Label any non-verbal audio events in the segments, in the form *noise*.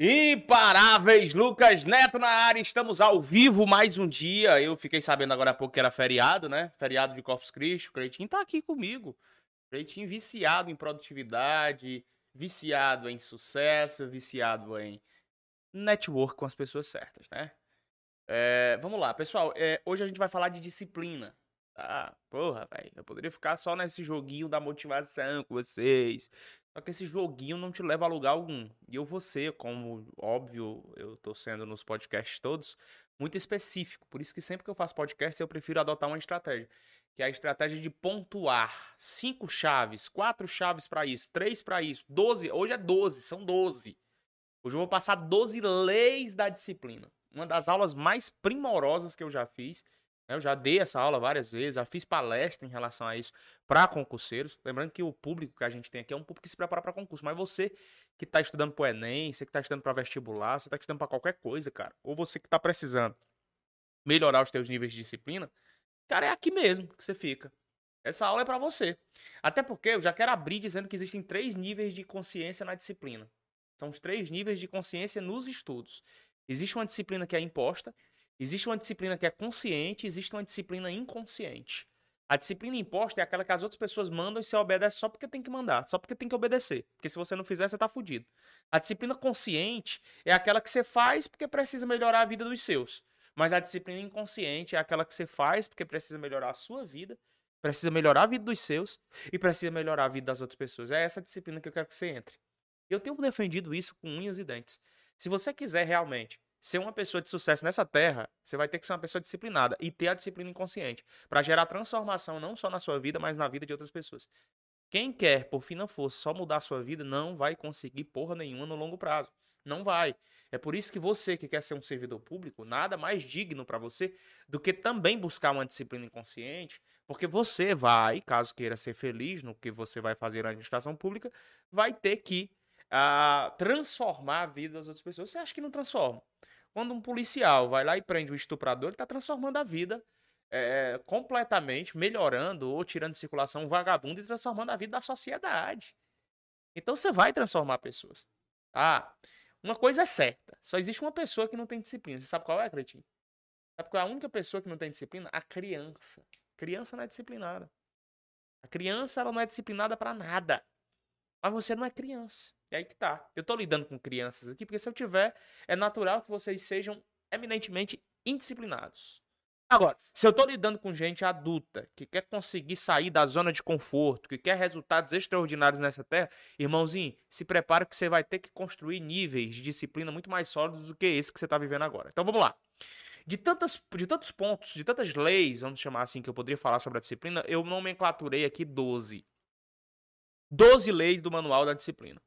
Imparáveis, Lucas Neto na área, estamos ao vivo mais um dia. Eu fiquei sabendo agora há pouco que era feriado, né? Feriado de Corpus Christi. O Cleitinho tá aqui comigo. O Cleitinho viciado em produtividade, viciado em sucesso, viciado em network com as pessoas certas, né? É, vamos lá, pessoal. É, hoje a gente vai falar de disciplina. Tá? Porra, velho. Eu poderia ficar só nesse joguinho da motivação com vocês. Só que esse joguinho não te leva a lugar algum. E eu vou ser, como óbvio, eu tô sendo nos podcasts todos, muito específico. Por isso que sempre que eu faço podcast, eu prefiro adotar uma estratégia. Que é a estratégia de pontuar cinco chaves, quatro chaves para isso, três para isso, doze. Hoje é doze, são doze. Hoje eu vou passar doze leis da disciplina. Uma das aulas mais primorosas que eu já fiz. Né, eu já dei essa aula várias vezes, já fiz palestra em relação a isso para concurseiros. Lembrando que o público que a gente tem aqui é um público que se prepara para concurso, mas você que está estudando para o Enem, você que está estudando para vestibular, você está estudando para qualquer coisa, cara, ou você que está precisando melhorar os teus níveis de disciplina, cara, é aqui mesmo que você fica. Essa aula é para você. Até porque eu já quero abrir dizendo que existem três níveis de consciência na disciplina. São os três níveis de consciência nos estudos. Existe uma disciplina que é imposta, Existe uma disciplina que é consciente, existe uma disciplina inconsciente. A disciplina imposta é aquela que as outras pessoas mandam e você obedece só porque tem que mandar, só porque tem que obedecer. Porque se você não fizer, você tá fudido. A disciplina consciente é aquela que você faz porque precisa melhorar a vida dos seus. Mas a disciplina inconsciente é aquela que você faz porque precisa melhorar a sua vida, precisa melhorar a vida dos seus e precisa melhorar a vida das outras pessoas. É essa disciplina que eu quero que você entre. Eu tenho defendido isso com unhas e dentes. Se você quiser realmente ser uma pessoa de sucesso nessa terra, você vai ter que ser uma pessoa disciplinada e ter a disciplina inconsciente para gerar transformação não só na sua vida, mas na vida de outras pessoas. Quem quer, por fim não fosse, só mudar a sua vida, não vai conseguir porra nenhuma no longo prazo. Não vai. É por isso que você que quer ser um servidor público, nada mais digno para você do que também buscar uma disciplina inconsciente, porque você vai, caso queira ser feliz no que você vai fazer na administração pública, vai ter que uh, transformar a vida das outras pessoas. Você acha que não transforma? Quando um policial vai lá e prende um estuprador, ele está transformando a vida é, completamente, melhorando ou tirando de circulação um vagabundo e transformando a vida da sociedade. Então você vai transformar pessoas. Ah, uma coisa é certa: só existe uma pessoa que não tem disciplina. Você sabe qual é, Cretinho? Sabe qual é a única pessoa que não tem disciplina? A criança. A criança não é disciplinada. A criança ela não é disciplinada para nada. Mas você não é criança. É aí que tá. Eu tô lidando com crianças aqui, porque se eu tiver, é natural que vocês sejam eminentemente indisciplinados. Agora, se eu tô lidando com gente adulta, que quer conseguir sair da zona de conforto, que quer resultados extraordinários nessa terra, irmãozinho, se prepara que você vai ter que construir níveis de disciplina muito mais sólidos do que esse que você tá vivendo agora. Então vamos lá. De, tantas, de tantos pontos, de tantas leis, vamos chamar assim, que eu poderia falar sobre a disciplina, eu nomenclaturei aqui 12. 12 leis do manual da disciplina.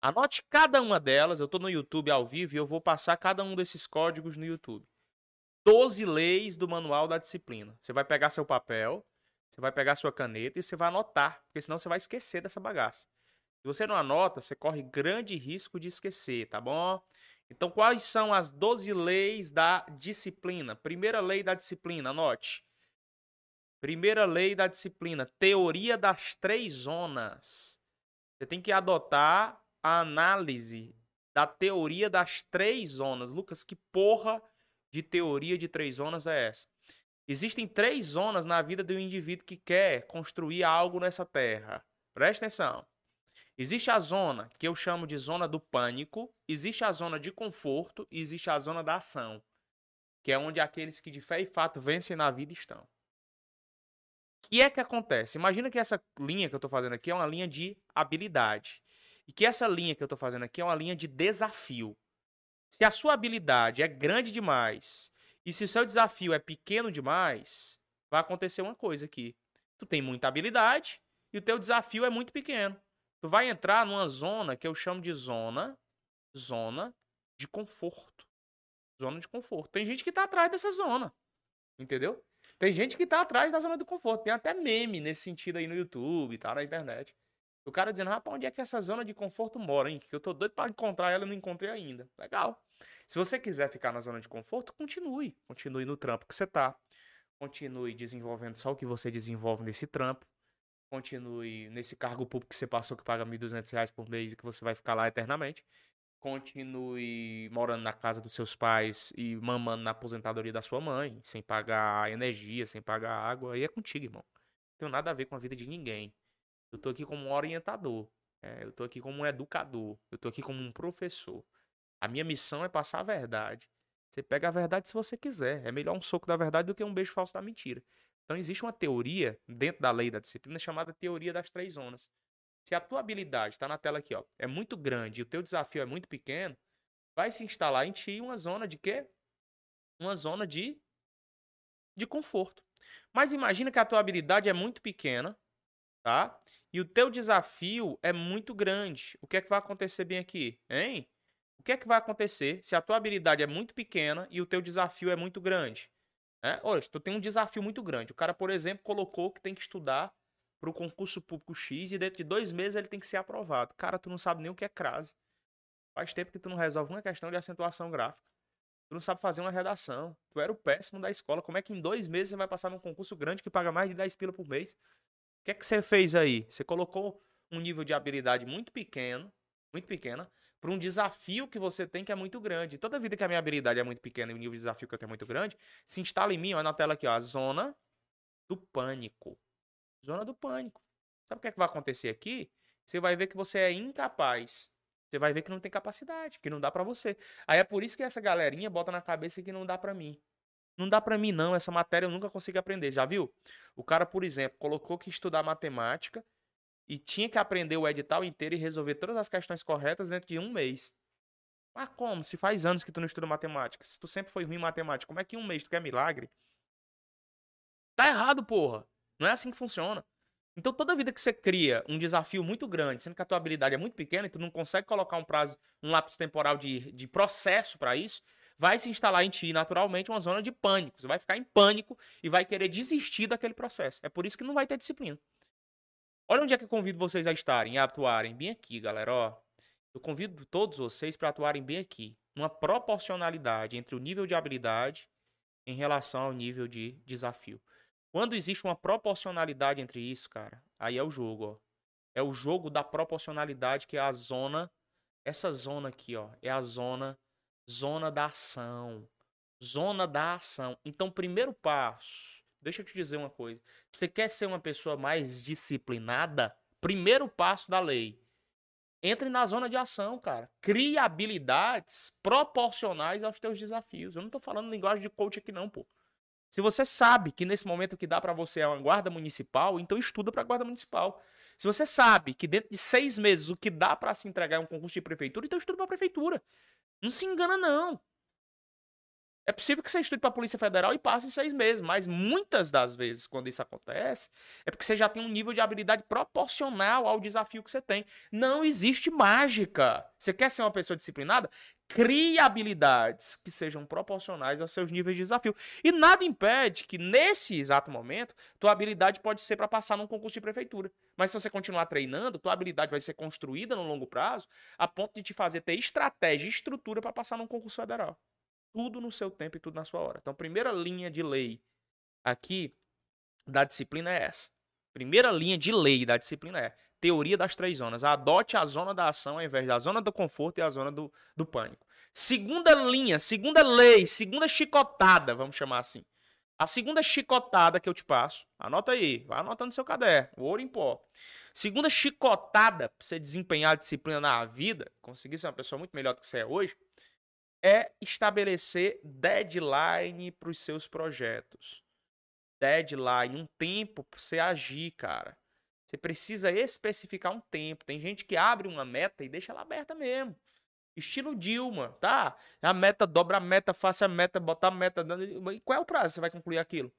Anote cada uma delas. Eu estou no YouTube ao vivo e eu vou passar cada um desses códigos no YouTube. 12 leis do manual da disciplina. Você vai pegar seu papel, você vai pegar sua caneta e você vai anotar, porque senão você vai esquecer dessa bagaça. Se você não anota, você corre grande risco de esquecer, tá bom? Então, quais são as 12 leis da disciplina? Primeira lei da disciplina, anote. Primeira lei da disciplina, teoria das três zonas. Você tem que adotar a análise da teoria das três zonas. Lucas, que porra de teoria de três zonas é essa? Existem três zonas na vida do indivíduo que quer construir algo nessa terra. Presta atenção. Existe a zona que eu chamo de zona do pânico, existe a zona de conforto e existe a zona da ação, que é onde aqueles que de fé e fato vencem na vida estão. Que é que acontece? Imagina que essa linha que eu estou fazendo aqui é uma linha de habilidade. E que essa linha que eu estou fazendo aqui é uma linha de desafio. Se a sua habilidade é grande demais e se o seu desafio é pequeno demais, vai acontecer uma coisa aqui. Tu tem muita habilidade e o teu desafio é muito pequeno. Tu vai entrar numa zona que eu chamo de zona, zona de conforto. Zona de conforto. Tem gente que está atrás dessa zona. Entendeu? Tem gente que está atrás da zona do conforto. Tem até meme nesse sentido aí no YouTube, tá na internet. O cara dizendo, rapaz, onde é que essa zona de conforto mora, hein? Que eu tô doido pra encontrar ela e não encontrei ainda. Legal. Se você quiser ficar na zona de conforto, continue. Continue no trampo que você tá. Continue desenvolvendo só o que você desenvolve nesse trampo. Continue nesse cargo público que você passou que paga R$ 1.200 por mês e que você vai ficar lá eternamente. Continue morando na casa dos seus pais e mamando na aposentadoria da sua mãe, sem pagar energia, sem pagar água, aí é contigo, irmão. Não tenho nada a ver com a vida de ninguém. Eu tô aqui como um orientador. É, eu tô aqui como um educador. Eu tô aqui como um professor. A minha missão é passar a verdade. Você pega a verdade se você quiser. É melhor um soco da verdade do que um beijo falso da mentira. Então existe uma teoria dentro da lei da disciplina chamada teoria das três zonas. Se a tua habilidade está na tela aqui, ó, é muito grande e o teu desafio é muito pequeno, vai se instalar em ti uma zona de quê? Uma zona de de conforto. Mas imagina que a tua habilidade é muito pequena, tá? E o teu desafio é muito grande. O que é que vai acontecer bem aqui, hein? O que é que vai acontecer se a tua habilidade é muito pequena e o teu desafio é muito grande? É? Olha, tu tem um desafio muito grande. O cara, por exemplo, colocou que tem que estudar para o concurso público X e dentro de dois meses ele tem que ser aprovado. Cara, tu não sabe nem o que é crase. Faz tempo que tu não resolve uma questão de acentuação gráfica. Tu não sabe fazer uma redação. Tu era o péssimo da escola. Como é que em dois meses você vai passar num concurso grande que paga mais de 10 pila por mês? O que é que você fez aí? Você colocou um nível de habilidade muito pequeno, muito pequena, para um desafio que você tem que é muito grande. Toda vida que a minha habilidade é muito pequena e o nível de desafio que eu tenho é muito grande, se instala em mim, olha na tela aqui, ó, a zona do pânico. Zona do pânico. Sabe o que, é que vai acontecer aqui? Você vai ver que você é incapaz. Você vai ver que não tem capacidade, que não dá para você. Aí é por isso que essa galerinha bota na cabeça que não dá para mim. Não dá para mim não, essa matéria eu nunca consigo aprender, já viu? O cara, por exemplo, colocou que estudar matemática e tinha que aprender o edital inteiro e resolver todas as questões corretas dentro de um mês. Mas como? Se faz anos que tu não estuda matemática, se tu sempre foi ruim em matemática, como é que em um mês tu quer milagre? Tá errado, porra. Não é assim que funciona. Então, toda vida que você cria um desafio muito grande, sendo que a tua habilidade é muito pequena e tu não consegue colocar um prazo, um lápis temporal de, de processo para isso, vai se instalar em ti naturalmente uma zona de pânico. Você vai ficar em pânico e vai querer desistir daquele processo. É por isso que não vai ter disciplina. Olha onde é que eu convido vocês a estarem, a atuarem bem aqui, galera. Ó, eu convido todos vocês para atuarem bem aqui, numa proporcionalidade entre o nível de habilidade em relação ao nível de desafio. Quando existe uma proporcionalidade entre isso, cara, aí é o jogo, ó. É o jogo da proporcionalidade, que é a zona. Essa zona aqui, ó, é a zona zona da ação. Zona da ação. Então, primeiro passo, deixa eu te dizer uma coisa. Você quer ser uma pessoa mais disciplinada? Primeiro passo da lei. Entre na zona de ação, cara. Crie habilidades proporcionais aos teus desafios. Eu não tô falando linguagem de coach aqui não, pô. Se você sabe que nesse momento que dá para você é uma guarda municipal, então estuda para guarda municipal. Se você sabe que dentro de seis meses o que dá para se entregar é um concurso de prefeitura, então estuda para prefeitura. Não se engana não. É possível que você estude para a Polícia Federal e passe em seis meses, mas muitas das vezes, quando isso acontece, é porque você já tem um nível de habilidade proporcional ao desafio que você tem. Não existe mágica. Você quer ser uma pessoa disciplinada? Crie habilidades que sejam proporcionais aos seus níveis de desafio. E nada impede que, nesse exato momento, tua habilidade pode ser para passar num concurso de prefeitura. Mas se você continuar treinando, tua habilidade vai ser construída no longo prazo a ponto de te fazer ter estratégia e estrutura para passar num concurso federal. Tudo no seu tempo e tudo na sua hora. Então, a primeira linha de lei aqui da disciplina é essa. Primeira linha de lei da disciplina é teoria das três zonas. Adote a zona da ação ao invés da zona do conforto e a zona do, do pânico. Segunda linha, segunda lei, segunda chicotada, vamos chamar assim. A segunda chicotada que eu te passo, anota aí, vai anotando no seu caderno, ouro em pó. Segunda chicotada para você desempenhar a disciplina na vida, conseguir ser uma pessoa muito melhor do que você é hoje, é estabelecer deadline para os seus projetos. Deadline, um tempo para você agir, cara. Você precisa especificar um tempo. Tem gente que abre uma meta e deixa ela aberta mesmo. Estilo Dilma, tá? A meta, dobra a meta, faça a meta, bota a meta. Qual é o prazo? Você vai concluir aquilo?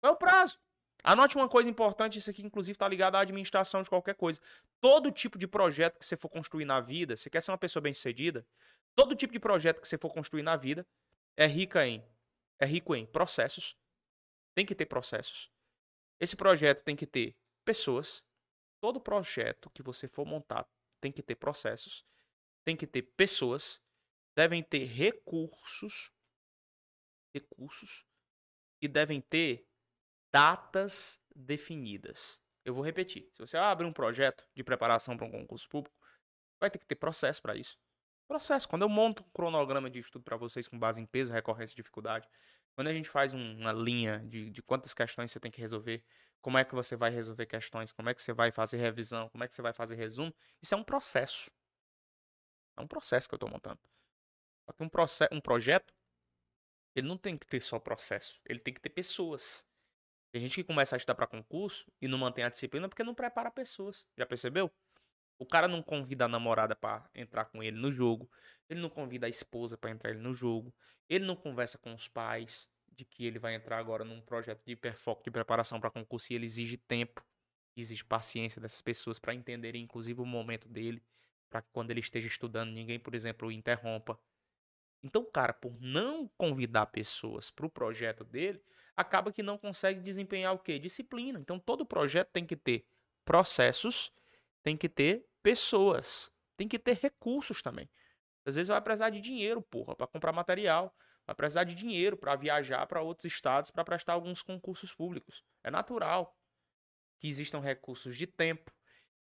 Qual é o prazo? Anote uma coisa importante, isso aqui inclusive está ligado à administração de qualquer coisa. Todo tipo de projeto que você for construir na vida, você quer ser uma pessoa bem-sucedida, todo tipo de projeto que você for construir na vida é rica em é rico em processos. Tem que ter processos. Esse projeto tem que ter pessoas. Todo projeto que você for montar tem que ter processos, tem que ter pessoas, devem ter recursos, recursos e devem ter datas definidas. Eu vou repetir. Se você abre um projeto de preparação para um concurso público, vai ter que ter processo para isso. Processo. Quando eu monto um cronograma de estudo para vocês com base em peso, recorrência e dificuldade, quando a gente faz um, uma linha de, de quantas questões você tem que resolver, como é que você vai resolver questões, como é que você vai fazer revisão, como é que você vai fazer resumo, isso é um processo. É um processo que eu estou montando. Só que um, um projeto, ele não tem que ter só processo, ele tem que ter pessoas. Tem gente que começa a estudar para concurso e não mantém a disciplina porque não prepara pessoas. Já percebeu? O cara não convida a namorada para entrar com ele no jogo. Ele não convida a esposa para entrar ele no jogo. Ele não conversa com os pais de que ele vai entrar agora num projeto de hiperfoco de preparação para concurso e ele exige tempo, exige paciência dessas pessoas para entenderem inclusive o momento dele, para que quando ele esteja estudando ninguém, por exemplo, o interrompa. Então, cara, por não convidar pessoas para o projeto dele, acaba que não consegue desempenhar o quê? Disciplina. Então, todo projeto tem que ter processos tem que ter pessoas, tem que ter recursos também. Às vezes vai precisar de dinheiro, porra, para comprar material, vai precisar de dinheiro para viajar para outros estados para prestar alguns concursos públicos. É natural que existam recursos de tempo,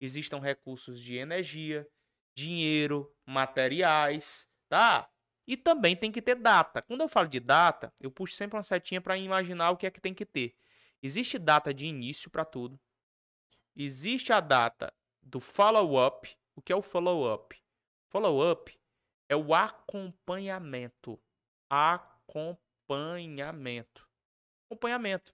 existam recursos de energia, dinheiro, materiais, tá? E também tem que ter data. Quando eu falo de data, eu puxo sempre uma setinha para imaginar o que é que tem que ter. Existe data de início para tudo. Existe a data do follow-up. O que é o follow-up? Follow-up é o acompanhamento. Acompanhamento. Acompanhamento.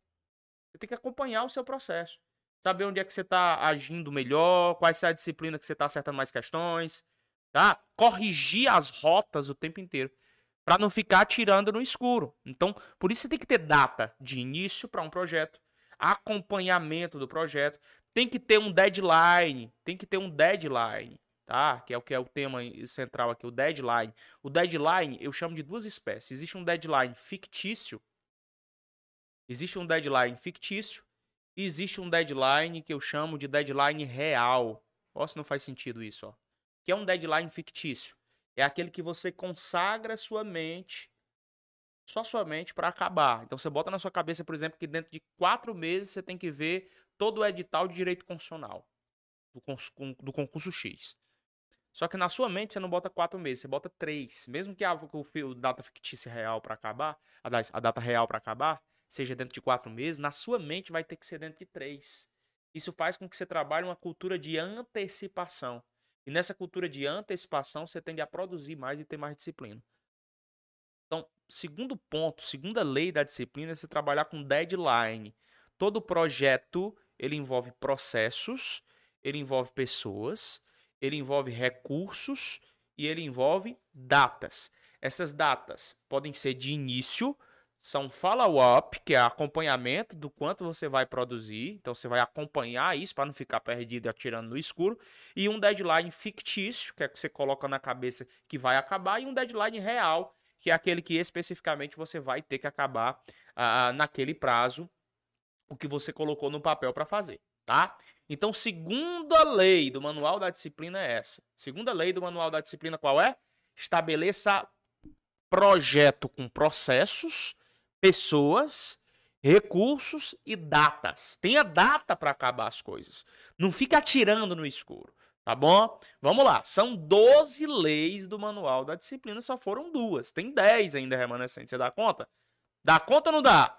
Você tem que acompanhar o seu processo. Saber onde é que você está agindo melhor, quais é a disciplina que você está acertando mais questões, tá? Corrigir as rotas o tempo inteiro para não ficar tirando no escuro. Então, por isso você tem que ter data de início para um projeto, acompanhamento do projeto, tem que ter um deadline, tem que ter um deadline, tá? Que é o que é o tema central aqui, o deadline. O deadline eu chamo de duas espécies. Existe um deadline fictício, existe um deadline fictício e existe um deadline que eu chamo de deadline real. Ó, se não faz sentido isso, ó. Que é um deadline fictício. É aquele que você consagra sua mente só sua mente para acabar. Então você bota na sua cabeça, por exemplo, que dentro de quatro meses você tem que ver todo o edital de direito constitucional do, do concurso X. Só que na sua mente você não bota quatro meses, você bota três. Mesmo que a, o data fictícia real para acabar, a, a data real para acabar, seja dentro de quatro meses, na sua mente vai ter que ser dentro de três. Isso faz com que você trabalhe uma cultura de antecipação. E nessa cultura de antecipação, você tende a produzir mais e ter mais disciplina. Então, segundo ponto, segunda lei da disciplina é você trabalhar com deadline. Todo projeto, ele envolve processos, ele envolve pessoas, ele envolve recursos e ele envolve datas. Essas datas podem ser de início, são follow-up, que é acompanhamento do quanto você vai produzir. Então você vai acompanhar isso para não ficar perdido atirando no escuro. E um deadline fictício, que é que você coloca na cabeça que vai acabar, e um deadline real, que é aquele que especificamente você vai ter que acabar uh, naquele prazo o que você colocou no papel para fazer, tá? Então, segunda lei do manual da disciplina é essa. Segunda lei do manual da disciplina qual é? Estabeleça projeto com processos, pessoas, recursos e datas. Tenha data para acabar as coisas. Não fica atirando no escuro. Tá bom? Vamos lá. São 12 leis do manual da disciplina, só foram duas. Tem 10 ainda remanescentes. Você dá conta? Dá conta ou não dá?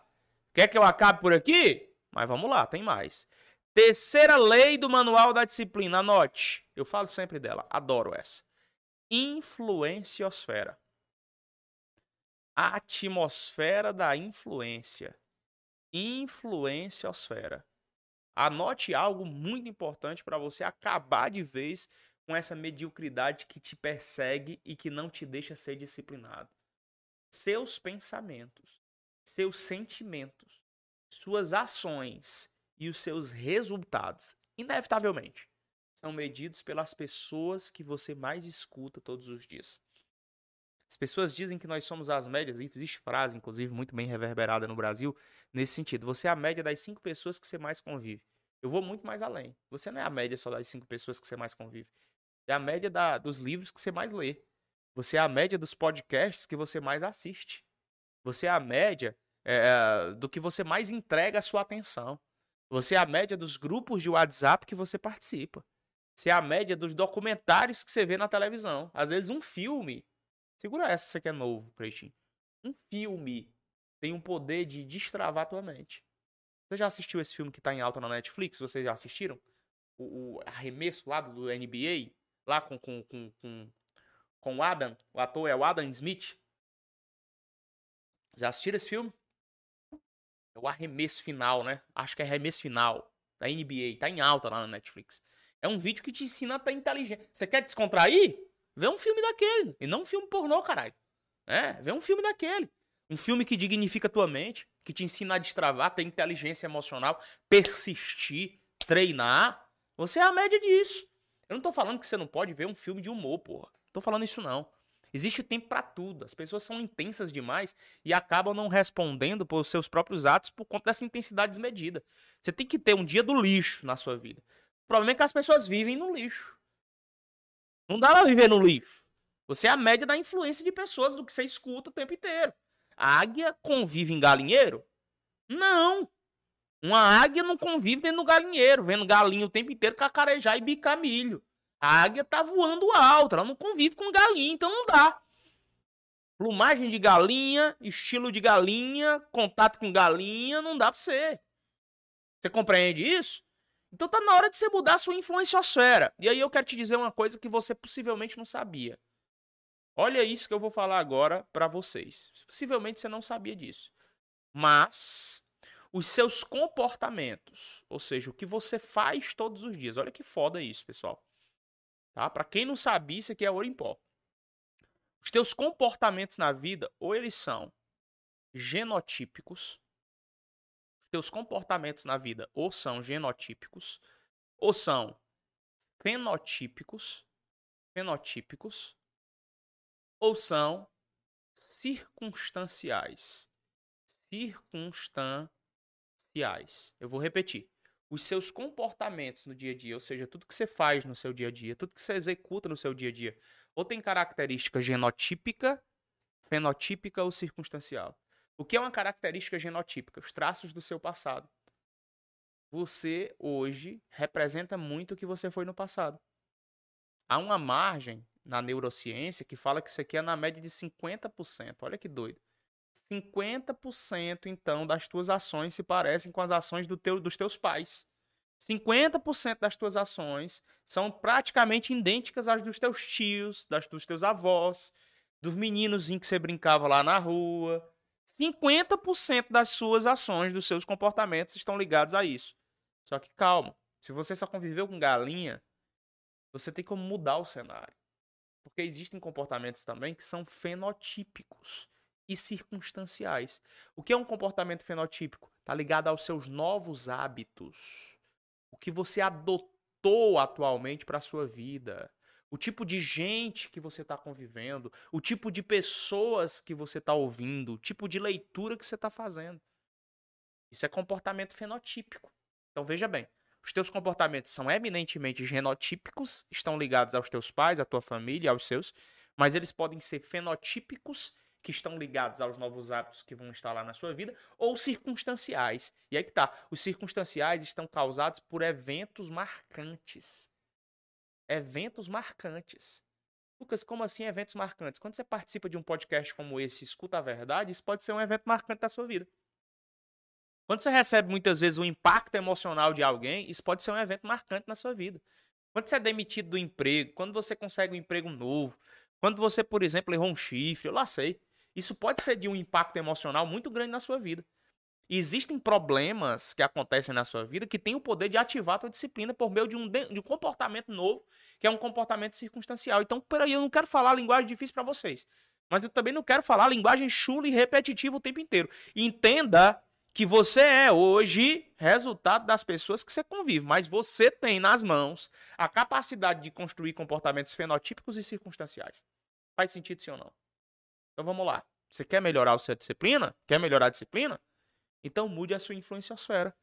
Quer que eu acabe por aqui? Mas vamos lá, tem mais. Terceira lei do manual da disciplina, anote. Eu falo sempre dela, adoro essa. Influenciosfera. Atmosfera da influência. Influenciosfera. Anote algo muito importante para você acabar de vez com essa mediocridade que te persegue e que não te deixa ser disciplinado. Seus pensamentos, seus sentimentos, suas ações e os seus resultados, inevitavelmente, são medidos pelas pessoas que você mais escuta todos os dias. As pessoas dizem que nós somos as médias, existe frase, inclusive, muito bem reverberada no Brasil, nesse sentido. Você é a média das cinco pessoas que você mais convive. Eu vou muito mais além. Você não é a média só das cinco pessoas que você mais convive. É a média da, dos livros que você mais lê. Você é a média dos podcasts que você mais assiste. Você é a média é, do que você mais entrega a sua atenção. Você é a média dos grupos de WhatsApp que você participa. ser a média dos documentários que você vê na televisão. Às vezes um filme. Segura essa, você que é novo, Creitinho. Um filme tem um poder de destravar a tua mente. Você já assistiu esse filme que tá em alta na Netflix? Vocês já assistiram? O, o arremesso lá do NBA? Lá com, com, com, com, com o Adam. O ator é o Adam Smith. Já assistiram esse filme? É o arremesso final, né? Acho que é arremesso final da NBA. Tá em alta lá na Netflix. É um vídeo que te ensina a ter inteligente. Você quer descontrair? Vê um filme daquele. E não um filme pornô, caralho. É, vê um filme daquele. Um filme que dignifica a tua mente, que te ensina a destravar, ter inteligência emocional, persistir, treinar. Você é a média disso. Eu não tô falando que você não pode ver um filme de humor, porra. Não tô falando isso não. Existe tempo para tudo. As pessoas são intensas demais e acabam não respondendo por seus próprios atos por conta dessa intensidade desmedida. Você tem que ter um dia do lixo na sua vida. O problema é que as pessoas vivem no lixo. Não dá pra viver no lixo. Você é a média da influência de pessoas do que você escuta o tempo inteiro. A águia convive em galinheiro? Não. Uma águia não convive dentro do galinheiro, vendo galinha o tempo inteiro cacarejar e bicar milho. A águia tá voando alto, ela não convive com galinha, então não dá. Plumagem de galinha, estilo de galinha, contato com galinha, não dá pra você. Você compreende isso? Então tá na hora de você mudar a sua influenciosfera. E aí eu quero te dizer uma coisa que você possivelmente não sabia. Olha isso que eu vou falar agora para vocês. Possivelmente você não sabia disso. Mas os seus comportamentos, ou seja, o que você faz todos os dias. Olha que foda isso, pessoal. Tá? Para quem não sabia, isso aqui é ouro em pó. Os teus comportamentos na vida, ou eles são genotípicos, teus comportamentos na vida ou são genotípicos, ou são fenotípicos, fenotípicos, ou são circunstanciais. Circunstanciais. Eu vou repetir. Os seus comportamentos no dia a dia, ou seja, tudo que você faz no seu dia a dia, tudo que você executa no seu dia a dia, ou tem característica genotípica, fenotípica ou circunstancial. O que é uma característica genotípica? Os traços do seu passado. Você hoje representa muito o que você foi no passado. Há uma margem na neurociência que fala que isso aqui é na média de 50%. Olha que doido. 50% então das tuas ações se parecem com as ações do teu, dos teus pais. 50% das tuas ações são praticamente idênticas às dos teus tios, das dos teus avós, dos meninos em que você brincava lá na rua, 50% das suas ações, dos seus comportamentos estão ligados a isso. Só que calma, se você só conviveu com galinha, você tem como mudar o cenário. Porque existem comportamentos também que são fenotípicos e circunstanciais. O que é um comportamento fenotípico? Está ligado aos seus novos hábitos. O que você adotou atualmente para a sua vida o tipo de gente que você está convivendo, o tipo de pessoas que você está ouvindo, o tipo de leitura que você está fazendo. Isso é comportamento fenotípico. Então veja bem, os teus comportamentos são eminentemente genotípicos, estão ligados aos teus pais, à tua família, aos seus, mas eles podem ser fenotípicos, que estão ligados aos novos hábitos que vão instalar na sua vida, ou circunstanciais. E aí que tá, os circunstanciais estão causados por eventos marcantes eventos marcantes. Lucas, como assim eventos marcantes? Quando você participa de um podcast como esse, escuta a verdade, isso pode ser um evento marcante da sua vida. Quando você recebe muitas vezes o impacto emocional de alguém, isso pode ser um evento marcante na sua vida. Quando você é demitido do emprego, quando você consegue um emprego novo, quando você, por exemplo, errou um chifre, eu lá sei. Isso pode ser de um impacto emocional muito grande na sua vida existem problemas que acontecem na sua vida que têm o poder de ativar a tua disciplina por meio de um, de um comportamento novo, que é um comportamento circunstancial. Então, peraí, eu não quero falar linguagem difícil para vocês. Mas eu também não quero falar linguagem chula e repetitiva o tempo inteiro. Entenda que você é hoje resultado das pessoas que você convive, mas você tem nas mãos a capacidade de construir comportamentos fenotípicos e circunstanciais. Faz sentido sim ou não? Então vamos lá. Você quer melhorar a sua disciplina? Quer melhorar a disciplina? Então mude a sua influenciosfera.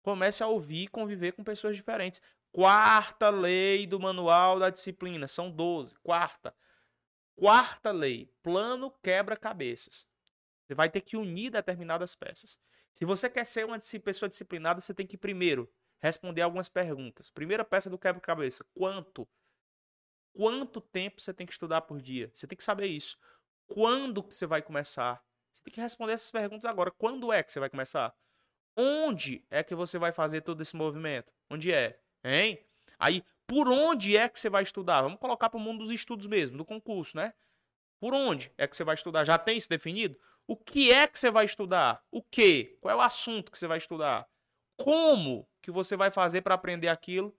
Comece a ouvir e conviver com pessoas diferentes. Quarta lei do manual da disciplina, são 12. Quarta. Quarta lei, plano quebra-cabeças. Você vai ter que unir determinadas peças. Se você quer ser uma pessoa disciplinada, você tem que primeiro responder algumas perguntas. Primeira peça do quebra-cabeça: quanto? Quanto tempo você tem que estudar por dia? Você tem que saber isso. Quando que você vai começar? Você tem que responder essas perguntas agora. Quando é que você vai começar? Onde é que você vai fazer todo esse movimento? Onde é? Hein? Aí, por onde é que você vai estudar? Vamos colocar para o mundo dos estudos mesmo, do concurso, né? Por onde é que você vai estudar? Já tem isso definido? O que é que você vai estudar? O que? Qual é o assunto que você vai estudar? Como que você vai fazer para aprender aquilo?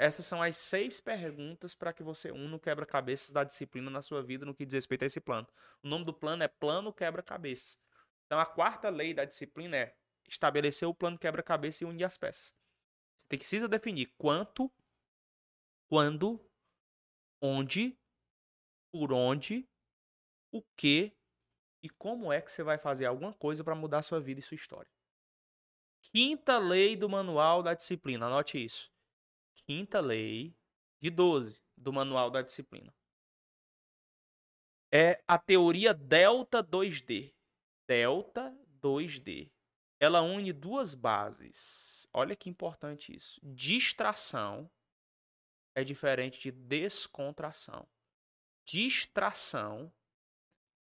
Essas são as seis perguntas para que você una o quebra-cabeças da disciplina na sua vida no que diz respeito a esse plano. O nome do plano é Plano Quebra-Cabeças. Então a quarta lei da disciplina é estabelecer o plano quebra-cabeça e unir as peças. Você precisa definir quanto, quando, onde, por onde, o que e como é que você vai fazer alguma coisa para mudar sua vida e sua história. Quinta lei do manual da disciplina, anote isso. Quinta lei de 12 do manual da disciplina. É a teoria delta 2D. Delta 2D. Ela une duas bases. Olha que importante isso. Distração é diferente de descontração. Distração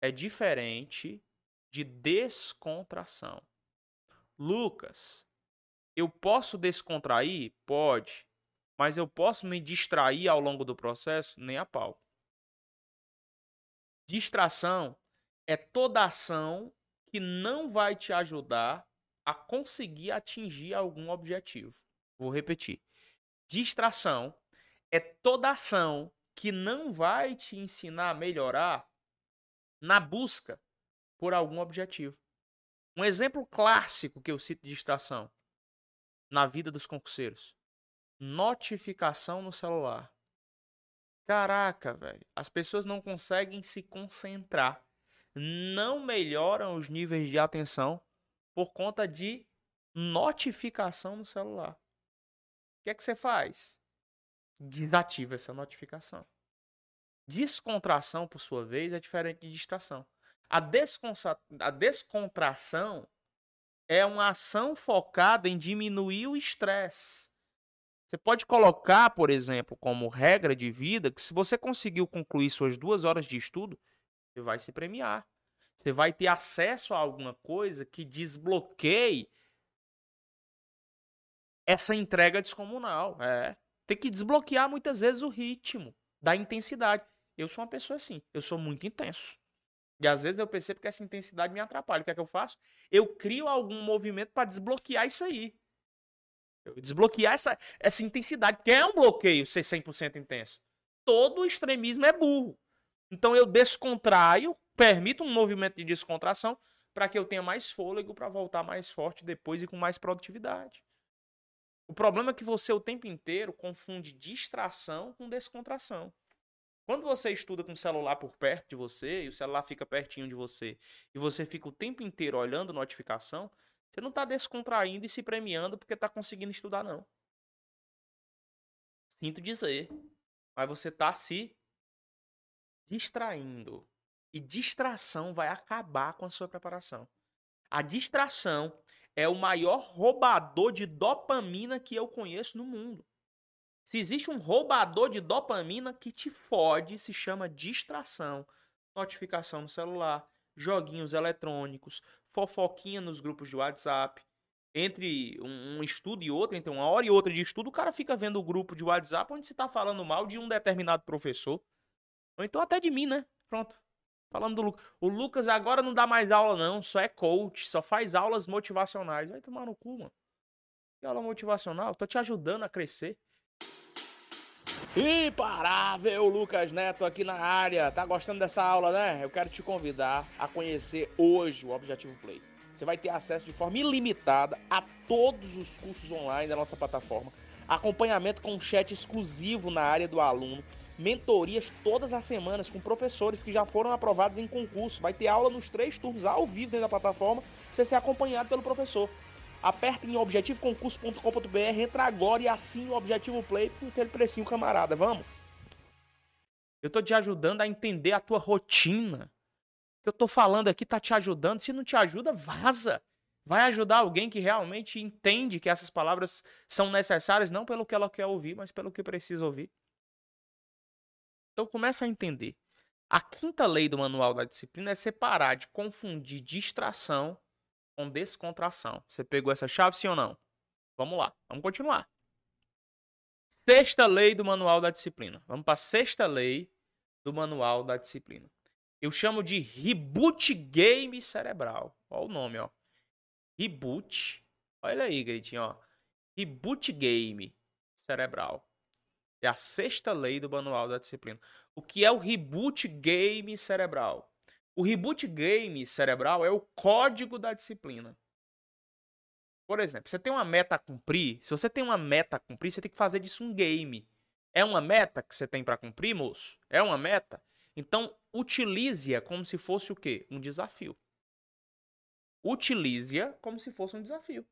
é diferente de descontração. Lucas, eu posso descontrair? Pode. Mas eu posso me distrair ao longo do processo? Nem a pau. Distração é toda ação que não vai te ajudar a conseguir atingir algum objetivo. Vou repetir. Distração é toda ação que não vai te ensinar a melhorar na busca por algum objetivo. Um exemplo clássico que eu cito de distração na vida dos concurseiros: notificação no celular. Caraca, velho, as pessoas não conseguem se concentrar, não melhoram os níveis de atenção por conta de notificação no celular. O que é que você faz? Desativa essa notificação. Descontração, por sua vez, é diferente de distração. A, a descontração é uma ação focada em diminuir o estresse. Você pode colocar, por exemplo, como regra de vida que se você conseguiu concluir suas duas horas de estudo, você vai se premiar. Você vai ter acesso a alguma coisa que desbloqueie essa entrega descomunal. É. Tem que desbloquear muitas vezes o ritmo da intensidade. Eu sou uma pessoa assim, eu sou muito intenso. E às vezes eu percebo que essa intensidade me atrapalha. O que é que eu faço? Eu crio algum movimento para desbloquear isso aí. Eu desbloquear essa, essa intensidade, que é um bloqueio ser 100% intenso. Todo extremismo é burro. Então eu descontraio, permito um movimento de descontração para que eu tenha mais fôlego para voltar mais forte depois e com mais produtividade. O problema é que você o tempo inteiro confunde distração com descontração. Quando você estuda com o celular por perto de você e o celular fica pertinho de você e você fica o tempo inteiro olhando notificação, você não está descontraindo e se premiando porque está conseguindo estudar, não. Sinto dizer, mas você está se distraindo. E distração vai acabar com a sua preparação. A distração é o maior roubador de dopamina que eu conheço no mundo. Se existe um roubador de dopamina que te fode, se chama distração. Notificação no celular, joguinhos eletrônicos, fofoquinha nos grupos de WhatsApp. Entre um, estudo e outro, entre uma hora e outra de estudo, o cara fica vendo o grupo de WhatsApp onde se está falando mal de um determinado professor. Ou então até de mim, né? Pronto. Falando do Lucas. O Lucas agora não dá mais aula, não. Só é coach, só faz aulas motivacionais. Vai tomar no cu, mano. Que aula motivacional? Tô te ajudando a crescer. Imparável Lucas Neto aqui na área. Tá gostando dessa aula, né? Eu quero te convidar a conhecer hoje o Objetivo Play. Você vai ter acesso de forma ilimitada a todos os cursos online da nossa plataforma, acompanhamento com chat exclusivo na área do aluno, mentorias todas as semanas com professores que já foram aprovados em concurso. Vai ter aula nos três turnos ao vivo dentro da plataforma, você ser acompanhado pelo professor. Aperta em objetivoconcurso.com.br, entra agora e assine o Objetivo Play com aquele precinho camarada. Vamos? Eu tô te ajudando a entender a tua rotina. O que eu tô falando aqui tá te ajudando. Se não te ajuda, vaza. Vai ajudar alguém que realmente entende que essas palavras são necessárias não pelo que ela quer ouvir, mas pelo que precisa ouvir. Então começa a entender. A quinta lei do manual da disciplina é separar de confundir distração com descontração. Você pegou essa chave, sim ou não? Vamos lá, vamos continuar. Sexta lei do manual da disciplina. Vamos para a sexta lei do manual da disciplina. Eu chamo de reboot game cerebral. Olha o nome, ó. Reboot. Olha aí, Gritinho, ó. Reboot game cerebral. É a sexta lei do manual da disciplina. O que é o reboot game cerebral? O reboot game cerebral é o código da disciplina. Por exemplo, você tem uma meta a cumprir. Se você tem uma meta a cumprir, você tem que fazer disso um game. É uma meta que você tem para cumprir, moço? É uma meta? Então, utilize-a como se fosse o quê? Um desafio. Utilize-a como se fosse um desafio.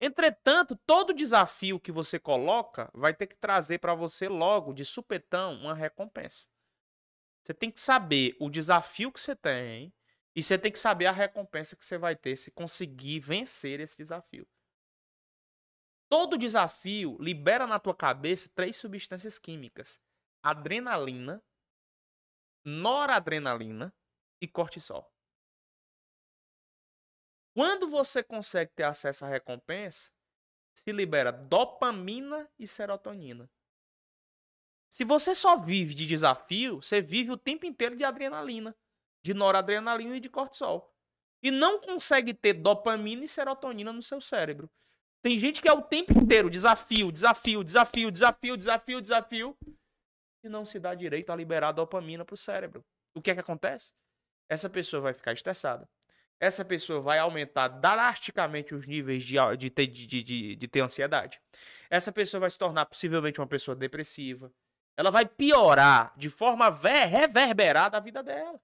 Entretanto, todo desafio que você coloca vai ter que trazer para você logo, de supetão, uma recompensa. Você tem que saber o desafio que você tem e você tem que saber a recompensa que você vai ter se conseguir vencer esse desafio. Todo desafio libera na tua cabeça três substâncias químicas: adrenalina, noradrenalina e cortisol. Quando você consegue ter acesso à recompensa, se libera dopamina e serotonina. Se você só vive de desafio, você vive o tempo inteiro de adrenalina, de noradrenalina e de cortisol. E não consegue ter dopamina e serotonina no seu cérebro. Tem gente que é o tempo inteiro desafio, desafio, desafio, desafio, desafio, desafio, e não se dá direito a liberar dopamina para o cérebro. O que é que acontece? Essa pessoa vai ficar estressada, essa pessoa vai aumentar drasticamente os níveis de, de, de, de, de ter ansiedade. Essa pessoa vai se tornar possivelmente uma pessoa depressiva. Ela vai piorar de forma reverberada a vida dela.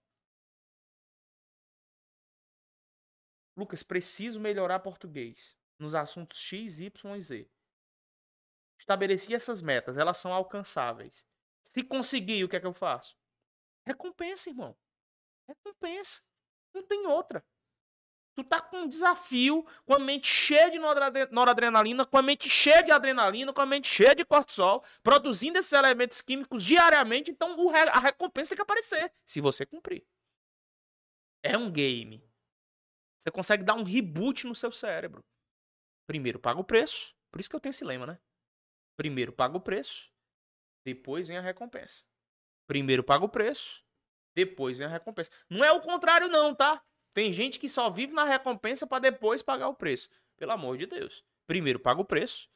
Lucas, preciso melhorar português nos assuntos X, Y e Z. Estabeleci essas metas, elas são alcançáveis. Se conseguir, o que é que eu faço? Recompensa, irmão. Recompensa. Não tem outra. Tu tá com um desafio, com a mente cheia de noradrenalina, com a mente cheia de adrenalina, com a mente cheia de cortisol, produzindo esses elementos químicos diariamente, então a recompensa tem que aparecer, se você cumprir. É um game. Você consegue dar um reboot no seu cérebro. Primeiro paga o preço, por isso que eu tenho esse lema, né? Primeiro paga o preço, depois vem a recompensa. Primeiro paga o preço, depois vem a recompensa. Não é o contrário não, tá? Tem gente que só vive na recompensa para depois pagar o preço. Pelo amor de Deus. Primeiro paga o preço,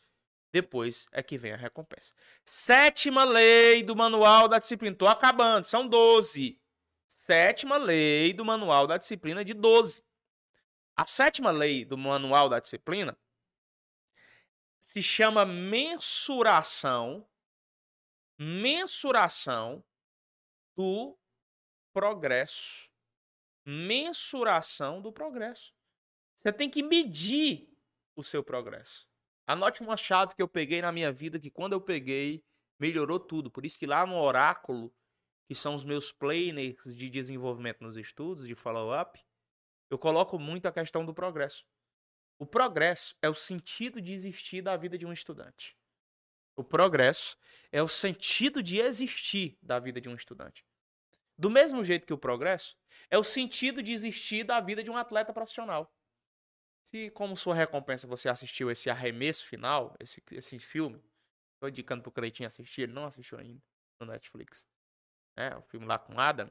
depois é que vem a recompensa. Sétima lei do manual da disciplina. Tô acabando, são 12. Sétima lei do manual da disciplina de 12. A sétima lei do manual da disciplina se chama mensuração mensuração do progresso mensuração do progresso. Você tem que medir o seu progresso. Anote uma chave que eu peguei na minha vida que quando eu peguei melhorou tudo. Por isso que lá no oráculo, que são os meus planners de desenvolvimento nos estudos, de follow-up, eu coloco muito a questão do progresso. O progresso é o sentido de existir da vida de um estudante. O progresso é o sentido de existir da vida de um estudante. Do mesmo jeito que o progresso é o sentido de existir da vida de um atleta profissional. Se, como sua recompensa, você assistiu esse arremesso final, esse, esse filme, estou indicando pro Cleitinho assistir, ele não assistiu ainda no Netflix. É, o filme lá com Adam.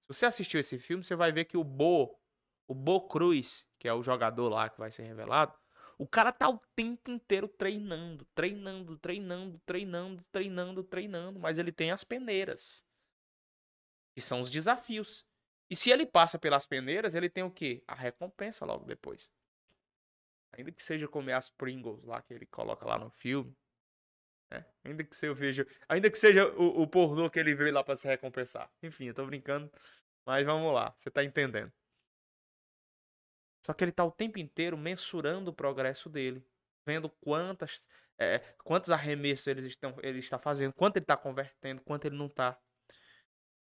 Se você assistiu esse filme, você vai ver que o Bo, o Bo Cruz, que é o jogador lá que vai ser revelado, o cara tá o tempo inteiro treinando, treinando, treinando, treinando, treinando, treinando, mas ele tem as peneiras que são os desafios. E se ele passa pelas peneiras, ele tem o quê? A recompensa logo depois. Ainda que seja comer as Pringles lá que ele coloca lá no filme. Né? Ainda que veja. Ainda que seja o, o pornô que ele veio lá para se recompensar. Enfim, eu tô brincando. Mas vamos lá, você tá entendendo. Só que ele tá o tempo inteiro mensurando o progresso dele. Vendo quantas, é, quantos arremessos ele, estão, ele está fazendo, quanto ele está convertendo, quanto ele não está.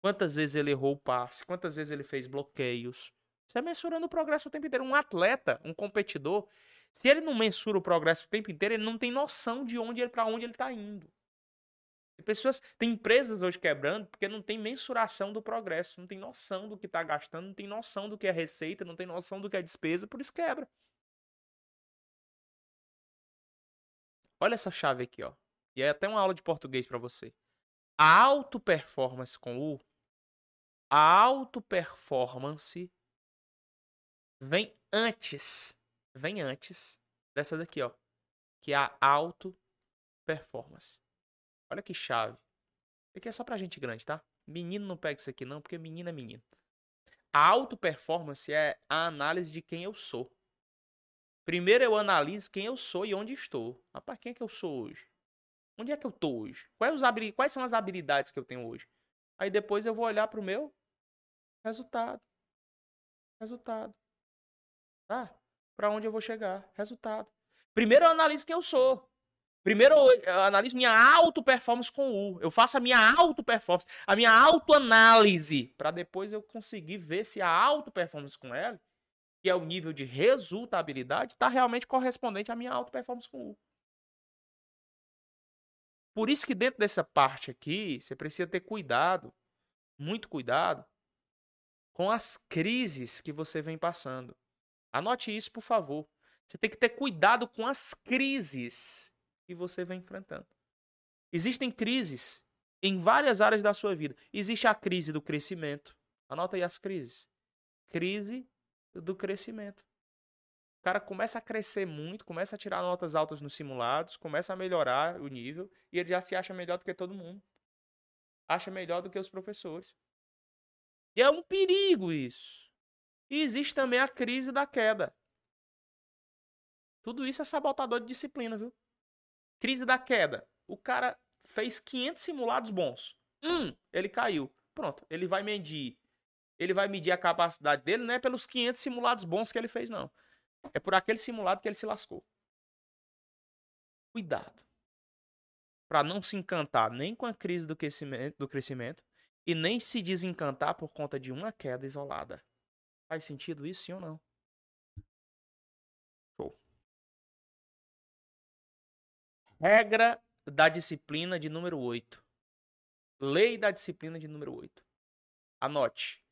Quantas vezes ele errou o passe? Quantas vezes ele fez bloqueios? Você é mensurando o progresso o tempo inteiro. Um atleta, um competidor, se ele não mensura o progresso o tempo inteiro, ele não tem noção de onde ele para onde ele está indo. Tem pessoas, tem empresas hoje quebrando porque não tem mensuração do progresso, não tem noção do que está gastando, não tem noção do que é receita, não tem noção do que é despesa, por isso quebra. Olha essa chave aqui, ó. E é até uma aula de português para você. A auto performance com U, a auto performance vem antes, vem antes dessa daqui, ó, que é a auto performance. Olha que chave. Isso aqui é só pra gente grande, tá? Menino não pega isso aqui não, porque menino é menino. A auto performance é a análise de quem eu sou. Primeiro eu analiso quem eu sou e onde estou. Rapaz, quem é que eu sou hoje? Onde é que eu tô hoje? Quais, os Quais são as habilidades que eu tenho hoje? Aí depois eu vou olhar pro meu resultado. Resultado. Tá? Para onde eu vou chegar? Resultado. Primeiro eu analiso quem eu sou. Primeiro eu analiso minha auto-performance com U. Eu faço a minha auto-performance, a minha autoanálise, para depois eu conseguir ver se a auto-performance com ela, que é o nível de resultabilidade, está realmente correspondente à minha auto-performance com U. Por isso que dentro dessa parte aqui, você precisa ter cuidado, muito cuidado, com as crises que você vem passando. Anote isso, por favor. Você tem que ter cuidado com as crises que você vem enfrentando. Existem crises em várias áreas da sua vida. Existe a crise do crescimento. Anota aí as crises. Crise do crescimento. Cara começa a crescer muito, começa a tirar notas altas nos simulados, começa a melhorar o nível e ele já se acha melhor do que todo mundo. Acha melhor do que os professores. E é um perigo isso. E existe também a crise da queda. Tudo isso é sabotador de disciplina, viu? Crise da queda. O cara fez 500 simulados bons. Um, ele caiu. Pronto, ele vai medir. Ele vai medir a capacidade dele não é pelos 500 simulados bons que ele fez, não. É por aquele simulado que ele se lascou. Cuidado. Para não se encantar nem com a crise do crescimento, do crescimento e nem se desencantar por conta de uma queda isolada. Faz sentido isso, sim ou não? Show. Regra da disciplina de número 8. Lei da disciplina de número 8. Anote.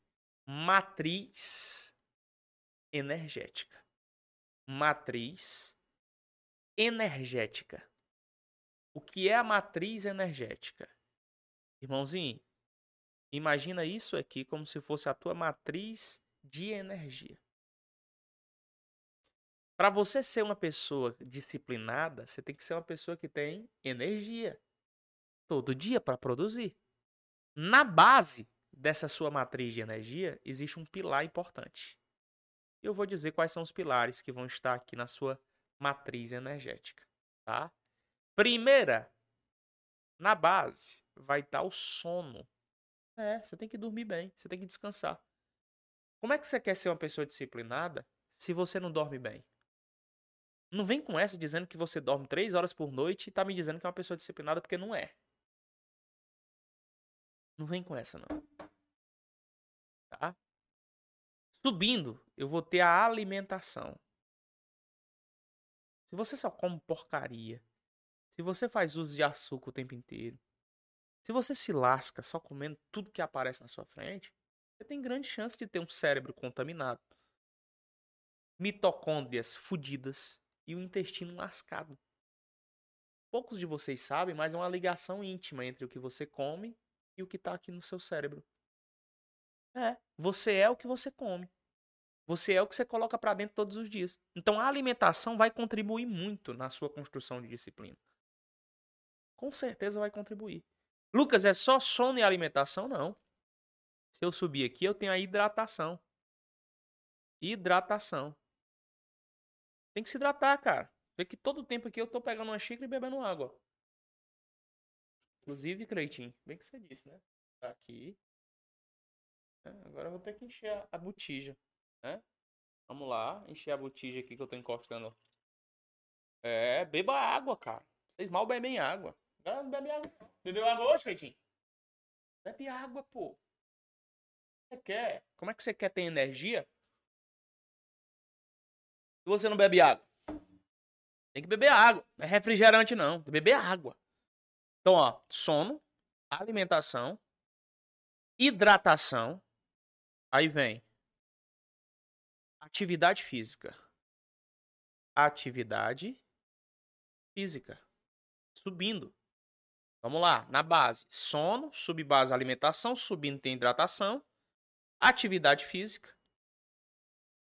Matriz energética. Matriz energética. O que é a matriz energética? Irmãozinho, imagina isso aqui como se fosse a tua matriz de energia. Para você ser uma pessoa disciplinada, você tem que ser uma pessoa que tem energia todo dia para produzir. Na base dessa sua matriz de energia existe um pilar importante. Eu vou dizer quais são os pilares que vão estar aqui na sua matriz energética, tá? Primeira, na base vai estar o sono. É, você tem que dormir bem, você tem que descansar. Como é que você quer ser uma pessoa disciplinada se você não dorme bem? Não vem com essa dizendo que você dorme três horas por noite e tá me dizendo que é uma pessoa disciplinada porque não é. Não vem com essa, não. Subindo, eu vou ter a alimentação. Se você só come porcaria, se você faz uso de açúcar o tempo inteiro, se você se lasca só comendo tudo que aparece na sua frente, você tem grande chance de ter um cérebro contaminado, mitocôndrias fodidas e o intestino lascado. Poucos de vocês sabem, mas é uma ligação íntima entre o que você come e o que está aqui no seu cérebro. É, você é o que você come. Você é o que você coloca para dentro todos os dias. Então a alimentação vai contribuir muito na sua construção de disciplina. Com certeza vai contribuir. Lucas, é só sono e alimentação? Não. Se eu subir aqui, eu tenho a hidratação. Hidratação. Tem que se hidratar, cara. Vê que todo tempo aqui eu tô pegando uma xícara e bebendo água. Inclusive, Cleitinho, bem que você disse, né? Tá aqui. É, agora eu vou ter que encher a, botija, né? Vamos lá, encher a botija aqui que eu tô encostando. É, beba água, cara. Vocês mal bebem água. Agora não bebe água. Bebeu água hoje, Cleitinho? Bebe água, pô você quer? Como é que você quer ter energia? Se você não bebe água, tem que beber água. Não é refrigerante, não. Tem que beber água. Então, ó, sono, alimentação, hidratação. Aí vem atividade física. Atividade física. Subindo. Vamos lá, na base, sono, subbase alimentação, subindo tem hidratação, atividade física.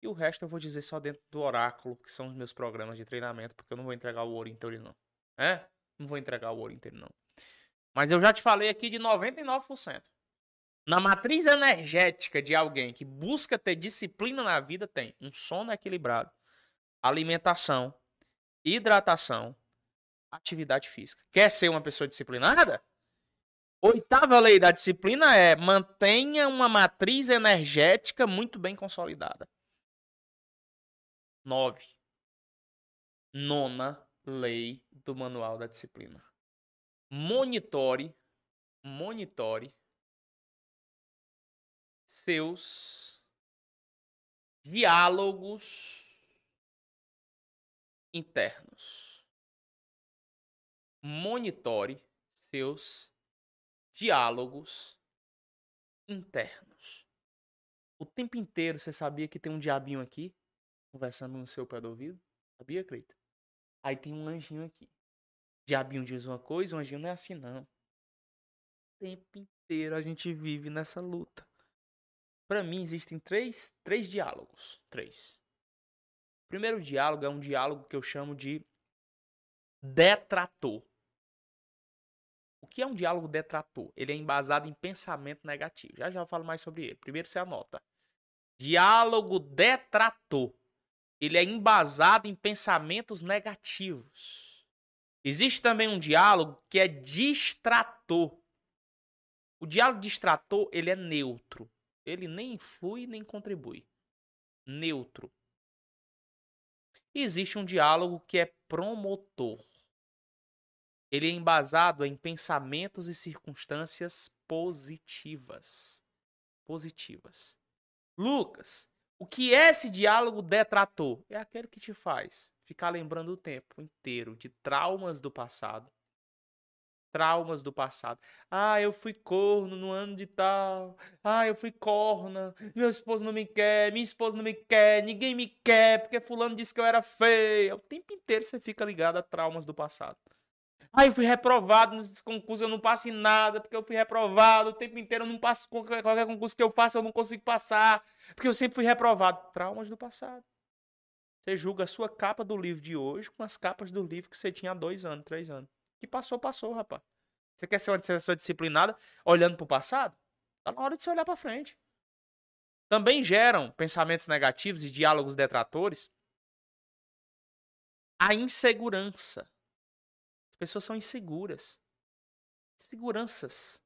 E o resto eu vou dizer só dentro do oráculo, que são os meus programas de treinamento, porque eu não vou entregar o ouro inteiro não. É? Não vou entregar o ouro inteiro não. Mas eu já te falei aqui de 99%. Na matriz energética de alguém que busca ter disciplina na vida, tem um sono equilibrado, alimentação, hidratação, atividade física. Quer ser uma pessoa disciplinada? Oitava lei da disciplina é mantenha uma matriz energética muito bem consolidada. Nove. Nona lei do manual da disciplina. Monitore, monitore seus diálogos internos monitore seus diálogos internos. O tempo inteiro você sabia que tem um diabinho aqui conversando no seu pé do ouvido? Sabia, Cleita? Aí tem um anjinho aqui. Diabinho diz uma coisa, o anjinho não é assim não. O tempo inteiro a gente vive nessa luta. Para mim existem três, três diálogos, três. O primeiro diálogo é um diálogo que eu chamo de detrator. O que é um diálogo detrator? Ele é embasado em pensamento negativo. Já já falo mais sobre ele. Primeiro você anota. Diálogo detrator. Ele é embasado em pensamentos negativos. Existe também um diálogo que é distrator. O diálogo distrator, ele é neutro. Ele nem influi nem contribui. Neutro. Existe um diálogo que é promotor. Ele é embasado em pensamentos e circunstâncias positivas. Positivas. Lucas, o que é esse diálogo detrator? É aquele que te faz ficar lembrando o tempo inteiro de traumas do passado. Traumas do passado. Ah, eu fui corno no ano de tal. Ah, eu fui corna. Meu esposo não me quer. Minha esposa não me quer. Ninguém me quer porque fulano disse que eu era feia. O tempo inteiro você fica ligado a traumas do passado. Ai, eu fui reprovado nos concursos, eu não passo em nada, porque eu fui reprovado o tempo inteiro, eu não passo qualquer, qualquer concurso que eu faça, eu não consigo passar, porque eu sempre fui reprovado. Traumas do passado. Você julga a sua capa do livro de hoje com as capas do livro que você tinha há dois anos, três anos. Que passou, passou, rapaz. Você quer ser uma pessoa disciplinada olhando para o passado? Tá na hora de você olhar para frente. Também geram pensamentos negativos e diálogos detratores a insegurança pessoas são inseguras. Seguranças.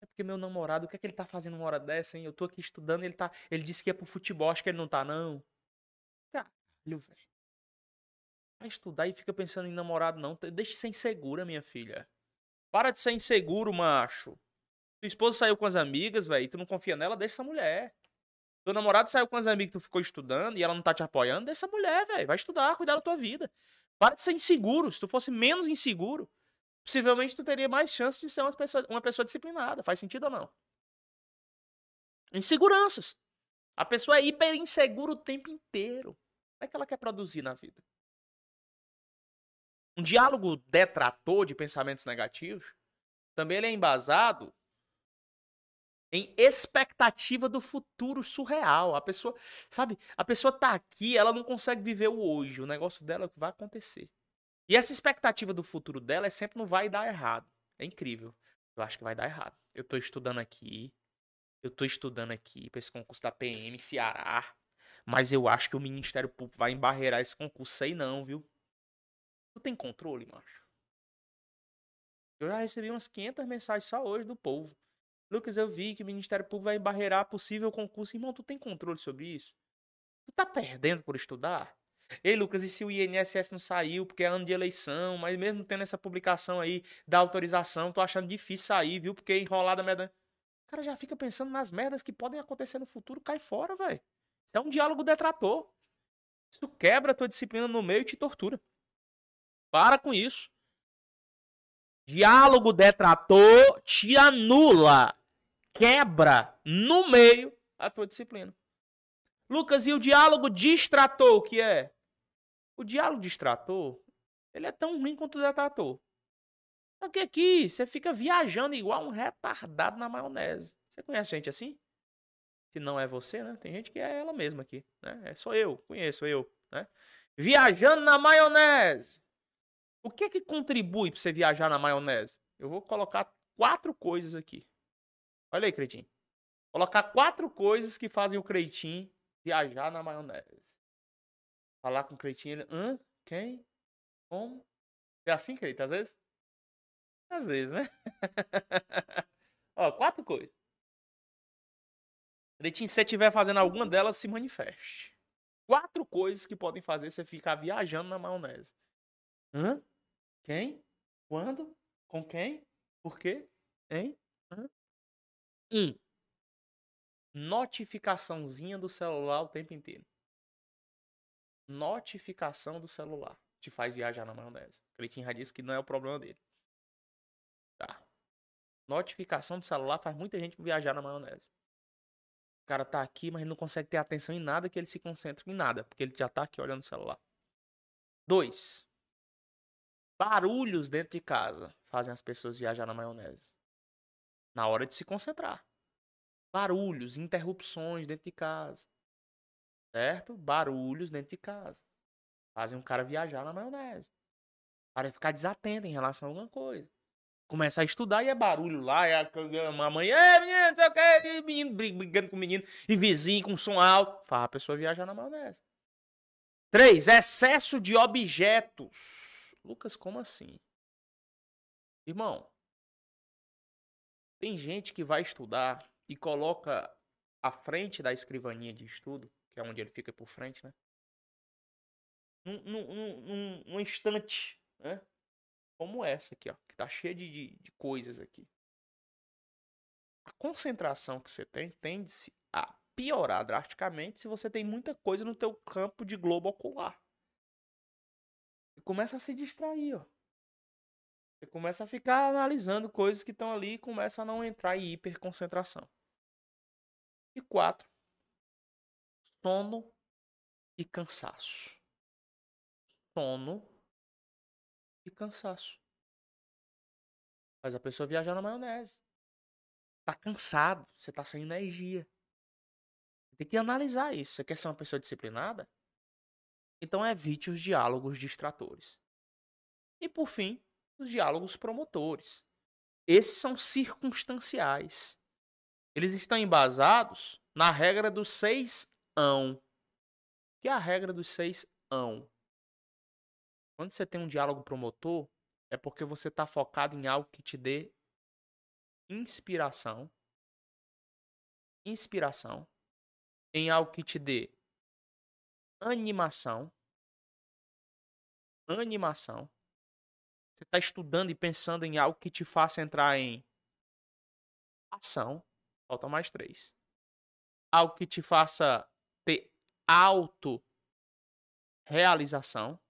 É porque meu namorado, o que é que ele tá fazendo uma hora dessa, hein? Eu tô aqui estudando, ele tá. Ele disse que ia pro futebol, acho que ele não tá, não. Caralho, velho. Vai estudar e fica pensando em namorado, não. Deixa de ser insegura, minha filha. Para de ser inseguro, macho. Tua esposa saiu com as amigas, velho, tu não confia nela, deixa essa mulher. Teu namorado saiu com as amigas que tu ficou estudando e ela não tá te apoiando, deixa essa mulher, velho. Vai estudar, cuidar da tua vida. Para de ser inseguro. Se tu fosse menos inseguro, possivelmente tu teria mais chance de ser uma pessoa, uma pessoa disciplinada. Faz sentido ou não? Inseguranças. A pessoa é hiper insegura o tempo inteiro. Como é que ela quer produzir na vida? Um diálogo detrator de pensamentos negativos também ele é embasado em expectativa do futuro surreal. A pessoa, sabe, a pessoa tá aqui, ela não consegue viver o hoje. O negócio dela é o que vai acontecer. E essa expectativa do futuro dela é sempre não vai dar errado. É incrível. Eu acho que vai dar errado. Eu tô estudando aqui. Eu tô estudando aqui para esse concurso da PM Ceará. Mas eu acho que o Ministério Público vai embarreirar esse concurso. Sei não, viu? Tu tem controle, macho? Eu já recebi umas 500 mensagens só hoje do povo. Lucas, eu vi que o Ministério Público vai embarrear possível concurso. Irmão, tu tem controle sobre isso? Tu tá perdendo por estudar? Ei, Lucas, e se o INSS não saiu porque é ano de eleição, mas mesmo tendo essa publicação aí da autorização, tô achando difícil sair, viu? Porque enrolada merda. O cara já fica pensando nas merdas que podem acontecer no futuro, cai fora, velho. Isso é um diálogo detrator. Isso quebra a tua disciplina no meio e te tortura. Para com isso. Diálogo detrator te anula, quebra no meio a tua disciplina. Lucas, e o diálogo distrator, o que é? O diálogo distrator, ele é tão ruim quanto o detrator. Só que aqui você fica viajando igual um retardado na maionese. Você conhece gente assim? Se não é você, né? Tem gente que é ela mesma aqui, né? É só eu, conheço eu, né? Viajando na maionese. O que é que contribui para você viajar na maionese? Eu vou colocar quatro coisas aqui. Olha aí, Cretinho. Colocar quatro coisas que fazem o Cretinho viajar na maionese. Falar com o Cretinho, ele, hã? Quem? Como? É assim, Cretinho, às vezes? Às vezes, né? *laughs* Ó, quatro coisas. Cretinho, se você estiver fazendo alguma delas, se manifeste. Quatro coisas que podem fazer você ficar viajando na maionese. Hã? Quem? Quando? Com quem? Por quê? Hein? Hã? Um. Notificaçãozinha do celular o tempo inteiro. Notificação do celular. Te faz viajar na maionese. Cretinho já disse que não é o problema dele. Tá. Notificação do celular faz muita gente viajar na maionese. O cara tá aqui, mas ele não consegue ter atenção em nada que ele se concentre em nada, porque ele já tá aqui olhando o celular. Dois. Barulhos dentro de casa fazem as pessoas viajar na maionese. Na hora de se concentrar. Barulhos, interrupções dentro de casa. Certo? Barulhos dentro de casa. Fazem um cara viajar na maionese. Para ficar desatento em relação a alguma coisa começa a estudar e é barulho lá, é a mamãe, é menino, não sei o que, menino brigando com o menino, e vizinho com som alto. Faz a pessoa viajar na maionese. Três, excesso de objetos. Lucas, como assim? Irmão, tem gente que vai estudar e coloca a frente da escrivaninha de estudo, que é onde ele fica por frente, né? Num, num, num, num instante, né? como essa aqui, ó, que tá cheia de, de, de coisas aqui. A concentração que você tem tende-se a piorar drasticamente se você tem muita coisa no teu campo de globo ocular. Começa a se distrair, ó. Você começa a ficar analisando coisas que estão ali e começa a não entrar em hiperconcentração. E quatro, sono e cansaço. Sono e cansaço. Faz a pessoa viajar na maionese. Tá cansado, você tá sem energia. Tem que analisar isso. Você quer ser uma pessoa disciplinada? Então evite os diálogos distratores. E por fim, os diálogos promotores. Esses são circunstanciais. Eles estão embasados na regra dos seis ão. Que é a regra dos seis ão? Quando você tem um diálogo promotor, é porque você está focado em algo que te dê inspiração. Inspiração. Em algo que te dê animação. Animação. Você está estudando e pensando em algo que te faça entrar em ação. Falta mais três. Algo que te faça ter auto realização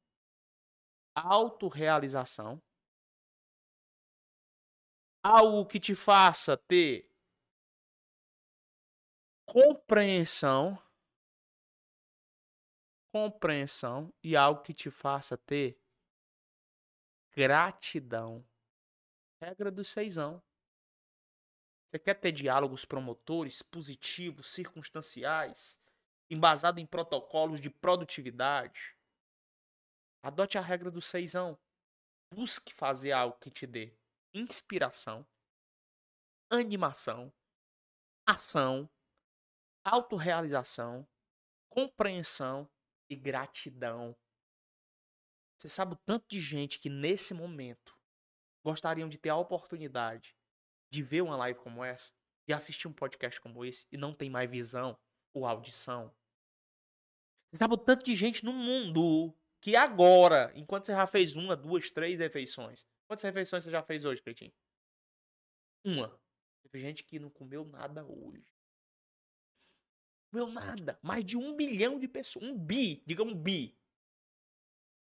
autorrealização, algo que te faça ter compreensão, compreensão e algo que te faça ter gratidão. Regra do seisão. Você quer ter diálogos promotores, positivos, circunstanciais, embasado em protocolos de produtividade? Adote a regra do seisão. Busque fazer algo que te dê inspiração, animação, ação, autorrealização, compreensão e gratidão. Você sabe o tanto de gente que nesse momento gostariam de ter a oportunidade de ver uma live como essa, de assistir um podcast como esse e não tem mais visão ou audição. Você sabe o tanto de gente no mundo que agora, enquanto você já fez uma, duas, três refeições. Quantas refeições você já fez hoje, Cleitinho? Uma. Teve gente que não comeu nada hoje. Comeu nada. Mais de um bilhão de pessoas. Um bi, diga um bi.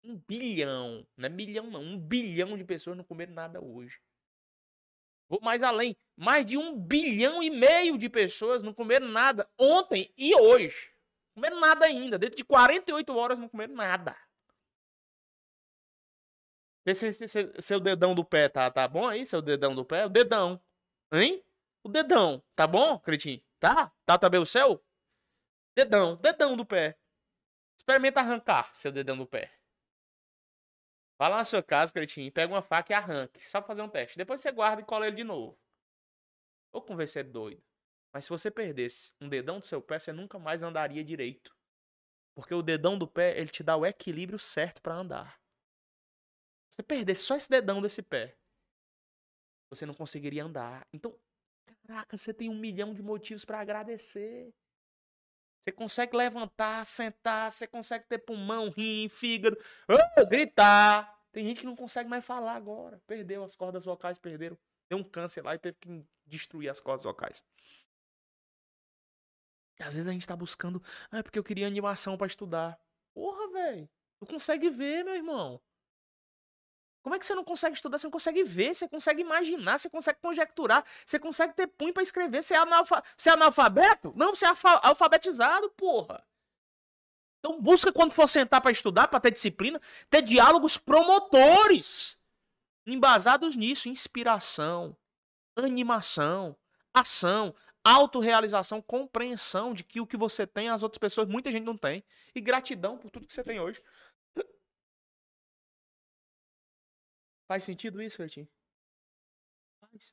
Um bilhão. Não é milhão, não. Um bilhão de pessoas não comeram nada hoje. Vou mais além. Mais de um bilhão e meio de pessoas não comeram nada ontem e hoje. Não comeram nada ainda. Dentro de 48 horas não comeram nada. Esse, esse, esse, seu dedão do pé tá, tá bom aí? Seu dedão do pé? O dedão. Hein? O dedão. Tá bom, Cretinho? Tá? Tá também o seu? Dedão. Dedão do pé. Experimenta arrancar seu dedão do pé. Vai lá na sua casa, Cretinho, pega uma faca e arranque. Só pra fazer um teste. Depois você guarda e cola ele de novo. Ou convencer é doido. Mas se você perdesse um dedão do seu pé, você nunca mais andaria direito. Porque o dedão do pé, ele te dá o equilíbrio certo para andar. Se você perdesse só esse dedão desse pé, você não conseguiria andar. Então, caraca, você tem um milhão de motivos para agradecer. Você consegue levantar, sentar, você consegue ter pulmão, rim, fígado, oh, gritar. Tem gente que não consegue mais falar agora. Perdeu as cordas vocais, perderam. Deu um câncer lá e teve que destruir as cordas vocais. Às vezes a gente tá buscando, ah, é porque eu queria animação para estudar. Porra, velho. Tu consegue ver, meu irmão. Como é que você não consegue estudar? Você não consegue ver, você consegue imaginar, você consegue conjecturar, você consegue ter punho para escrever. Você é, analfa... você é analfabeto? Não, você é alfabetizado, porra. Então busca quando for sentar para estudar, para ter disciplina, ter diálogos promotores, embasados nisso, inspiração, animação, ação, autorrealização, compreensão de que o que você tem as outras pessoas, muita gente não tem, e gratidão por tudo que você tem hoje. Faz sentido isso, Cretinho? Faz.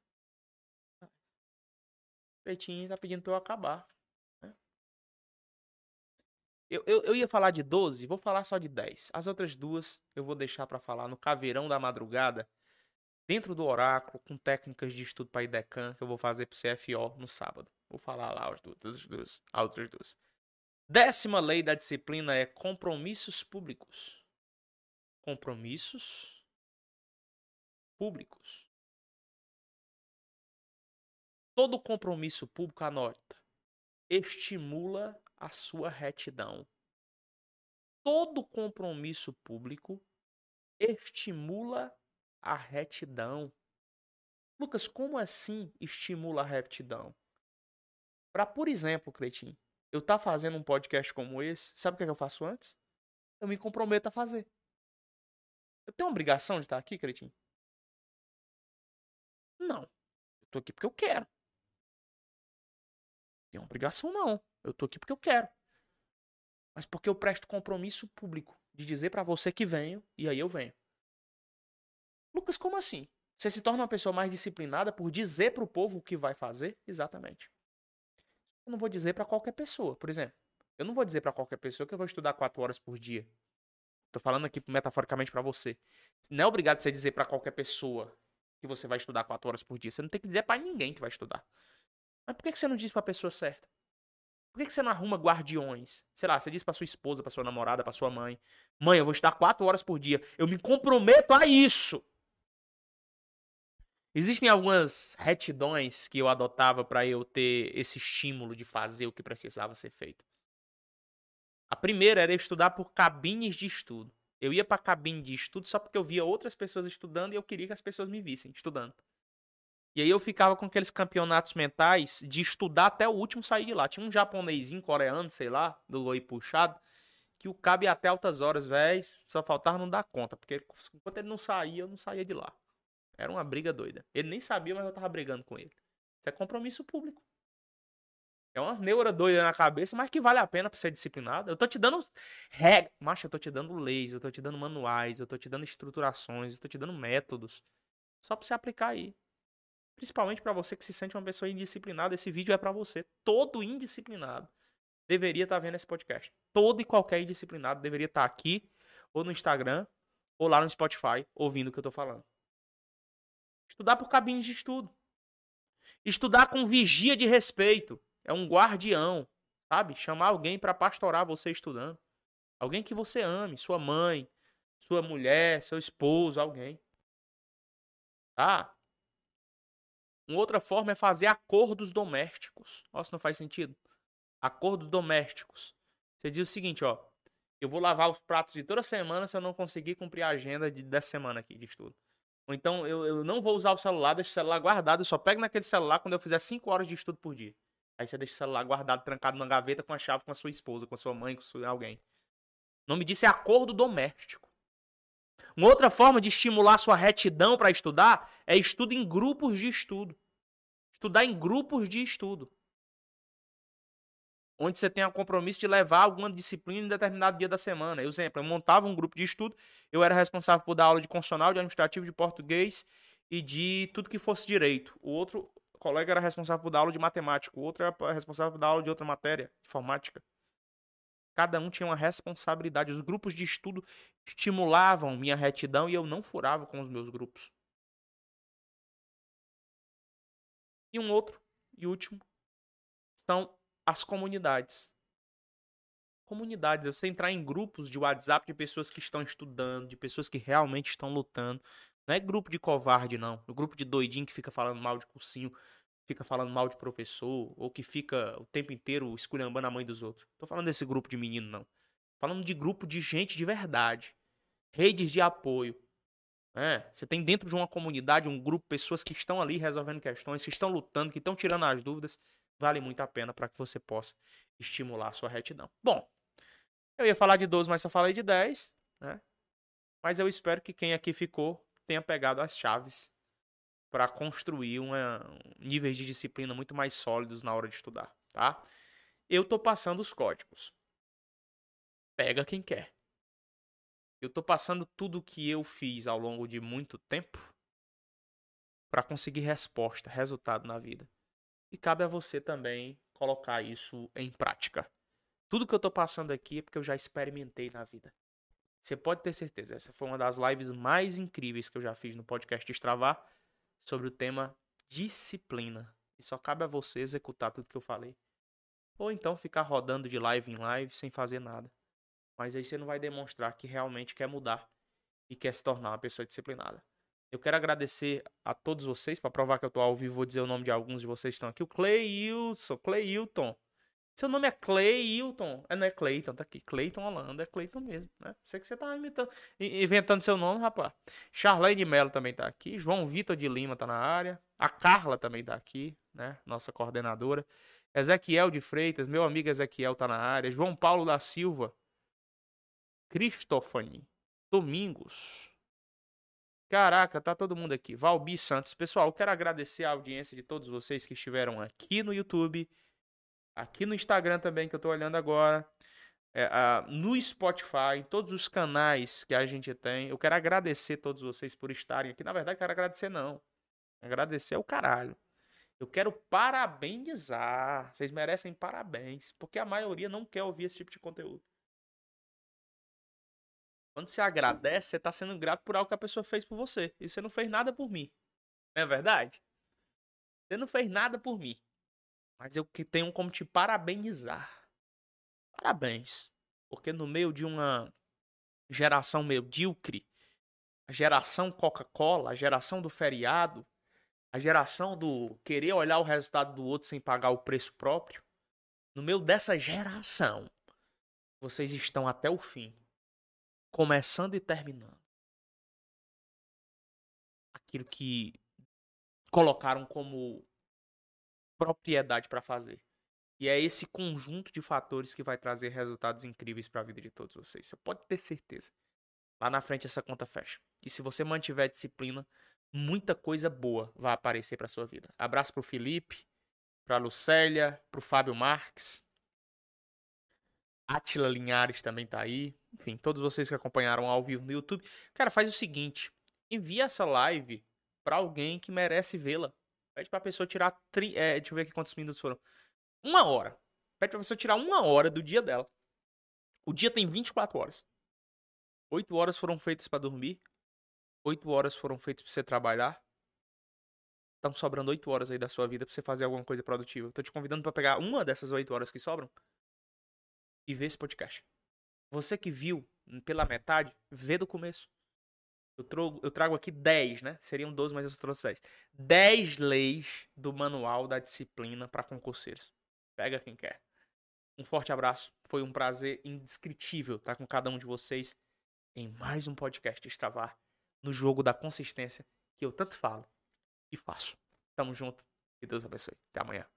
Cretinho tá pedindo pra eu acabar. Né? Eu, eu, eu ia falar de 12, vou falar só de 10. As outras duas eu vou deixar para falar no Caveirão da Madrugada, dentro do Oráculo, com técnicas de estudo para IDECAN, que eu vou fazer pro CFO no sábado. Vou falar lá as duas, as duas, as outras duas. Décima lei da disciplina é compromissos públicos. Compromissos públicos. Todo compromisso público, anota, estimula a sua retidão. Todo compromisso público estimula a retidão. Lucas, como assim estimula a retidão? Para, por exemplo, Cretinho, eu tá fazendo um podcast como esse, sabe o que, é que eu faço antes? Eu me comprometo a fazer. Eu tenho obrigação de estar aqui, Cretinho? Não. Eu tô aqui porque eu quero. Tem obrigação, não. Eu tô aqui porque eu quero. Mas porque eu presto compromisso público de dizer para você que venho e aí eu venho. Lucas, como assim? Você se torna uma pessoa mais disciplinada por dizer para o povo o que vai fazer? Exatamente. Eu não vou dizer para qualquer pessoa, por exemplo. Eu não vou dizer para qualquer pessoa que eu vou estudar quatro horas por dia. Tô falando aqui metaforicamente para você. Não é obrigado você dizer para qualquer pessoa que você vai estudar quatro horas por dia. Você não tem que dizer para ninguém que vai estudar. Mas por que você não diz para a pessoa certa? Por que você não arruma guardiões? Sei lá, você diz para sua esposa, para sua namorada, para sua mãe: Mãe, eu vou estudar quatro horas por dia. Eu me comprometo a isso. Existem algumas retidões que eu adotava para eu ter esse estímulo de fazer o que precisava ser feito. A primeira era estudar por cabines de estudo. Eu ia pra cabine de estudo só porque eu via outras pessoas estudando e eu queria que as pessoas me vissem estudando. E aí eu ficava com aqueles campeonatos mentais de estudar até o último sair de lá. Tinha um japonesinho, coreano, sei lá, do oi puxado, que o cabe até altas horas, velho. Só faltava não dar conta, porque enquanto ele não saía, eu não saía de lá. Era uma briga doida. Ele nem sabia, mas eu tava brigando com ele. Isso é compromisso público. É uma neura doida na cabeça, mas que vale a pena pra ser disciplinado. Eu tô te dando regras. Macho, eu tô te dando leis, eu tô te dando manuais, eu tô te dando estruturações, eu tô te dando métodos. Só pra você aplicar aí. Principalmente para você que se sente uma pessoa indisciplinada, esse vídeo é para você. Todo indisciplinado deveria estar tá vendo esse podcast. Todo e qualquer indisciplinado deveria estar tá aqui, ou no Instagram, ou lá no Spotify, ouvindo o que eu tô falando. Estudar por cabines de estudo. Estudar com vigia de respeito. É um guardião, sabe? Chamar alguém para pastorar você estudando. Alguém que você ame, sua mãe, sua mulher, seu esposo, alguém. Tá? Uma outra forma é fazer acordos domésticos. Nossa, não faz sentido. Acordos domésticos. Você diz o seguinte, ó. Eu vou lavar os pratos de toda semana se eu não conseguir cumprir a agenda de, dessa semana aqui de estudo. Ou então eu, eu não vou usar o celular, deixo o celular guardado, eu só pego naquele celular quando eu fizer 5 horas de estudo por dia. Aí você deixa o celular guardado, trancado na gaveta com a chave com a sua esposa, com a sua mãe, com sua, alguém. O nome disso é acordo doméstico. Uma outra forma de estimular sua retidão para estudar é estudo em grupos de estudo. Estudar em grupos de estudo. Onde você tem o compromisso de levar alguma disciplina em determinado dia da semana. Exemplo, eu montava um grupo de estudo, eu era responsável por dar aula de constitucional, de administrativo, de português e de tudo que fosse direito. O outro colega era responsável por dar aula de matemática, o outro era responsável por dar aula de outra matéria, informática. Cada um tinha uma responsabilidade. Os grupos de estudo estimulavam minha retidão e eu não furava com os meus grupos. E um outro e último são as comunidades. Comunidades, você entrar em grupos de WhatsApp de pessoas que estão estudando, de pessoas que realmente estão lutando. Não é grupo de covarde, não. É grupo de doidinho que fica falando mal de cursinho, fica falando mal de professor, ou que fica o tempo inteiro esculhambando a mãe dos outros. Tô falando desse grupo de menino, não. falando de grupo de gente de verdade. Redes de apoio. É, você tem dentro de uma comunidade um grupo, pessoas que estão ali resolvendo questões, que estão lutando, que estão tirando as dúvidas. Vale muito a pena para que você possa estimular a sua retidão. Bom, eu ia falar de 12, mas só falei de 10, né? Mas eu espero que quem aqui ficou tenha pegado as chaves para construir uma, níveis de disciplina muito mais sólidos na hora de estudar, tá? Eu tô passando os códigos. Pega quem quer. Eu tô passando tudo que eu fiz ao longo de muito tempo para conseguir resposta, resultado na vida. E cabe a você também colocar isso em prática. Tudo que eu tô passando aqui é porque eu já experimentei na vida. Você pode ter certeza, essa foi uma das lives mais incríveis que eu já fiz no podcast Extravar sobre o tema disciplina. E só cabe a você executar tudo que eu falei. Ou então ficar rodando de live em live sem fazer nada. Mas aí você não vai demonstrar que realmente quer mudar e quer se tornar uma pessoa disciplinada. Eu quero agradecer a todos vocês, para provar que eu tô ao vivo, vou dizer o nome de alguns de vocês que estão aqui. O Cleilson, Cleilton. Seu nome é Cleilton. É, não é Cleiton, tá aqui. Cleiton Holanda, é Cleiton mesmo, né? Sei que você tá imitando, inventando seu nome, rapaz. Charlene Mello também tá aqui. João Vitor de Lima tá na área. A Carla também tá aqui, né? Nossa coordenadora. Ezequiel de Freitas, meu amigo Ezequiel tá na área. João Paulo da Silva. Cristofani. Domingos. Caraca, tá todo mundo aqui. Valbi Santos. Pessoal, quero agradecer a audiência de todos vocês que estiveram aqui no YouTube aqui no Instagram também, que eu tô olhando agora, é, no Spotify, em todos os canais que a gente tem. Eu quero agradecer todos vocês por estarem aqui. Na verdade, quero agradecer não. Agradecer é o caralho. Eu quero parabenizar. Vocês merecem parabéns, porque a maioria não quer ouvir esse tipo de conteúdo. Quando você agradece, você está sendo grato por algo que a pessoa fez por você. E você não fez nada por mim. Não é verdade? Você não fez nada por mim. Mas eu que tenho como te parabenizar. Parabéns. Porque no meio de uma geração medíocre, a geração Coca-Cola, a geração do feriado, a geração do querer olhar o resultado do outro sem pagar o preço próprio, no meio dessa geração, vocês estão até o fim, começando e terminando. Aquilo que colocaram como propriedade para fazer. E é esse conjunto de fatores que vai trazer resultados incríveis para a vida de todos vocês. Você pode ter certeza. Lá na frente essa conta fecha. E se você mantiver disciplina, muita coisa boa vai aparecer para sua vida. Abraço pro Felipe, pra Lucélia, pro Fábio Marques. Atila Linhares também tá aí. Enfim, todos vocês que acompanharam ao vivo no YouTube. Cara, faz o seguinte: envia essa live para alguém que merece vê-la. Pede pra pessoa tirar. Tri... É, deixa eu ver aqui quantos minutos foram. Uma hora. Pede pra pessoa tirar uma hora do dia dela. O dia tem 24 horas. Oito horas foram feitas para dormir. Oito horas foram feitas para você trabalhar. Estão sobrando oito horas aí da sua vida pra você fazer alguma coisa produtiva. Tô te convidando para pegar uma dessas oito horas que sobram e ver esse podcast. Você que viu pela metade, vê do começo. Eu, trago, eu trago aqui 10, né? Seriam 12, mas eu trouxe 10. 10 leis do manual da disciplina para concurseiros. Pega quem quer. Um forte abraço. Foi um prazer indescritível estar com cada um de vocês em mais um podcast Extravar no jogo da consistência que eu tanto falo e faço. Tamo junto e Deus abençoe. Até amanhã.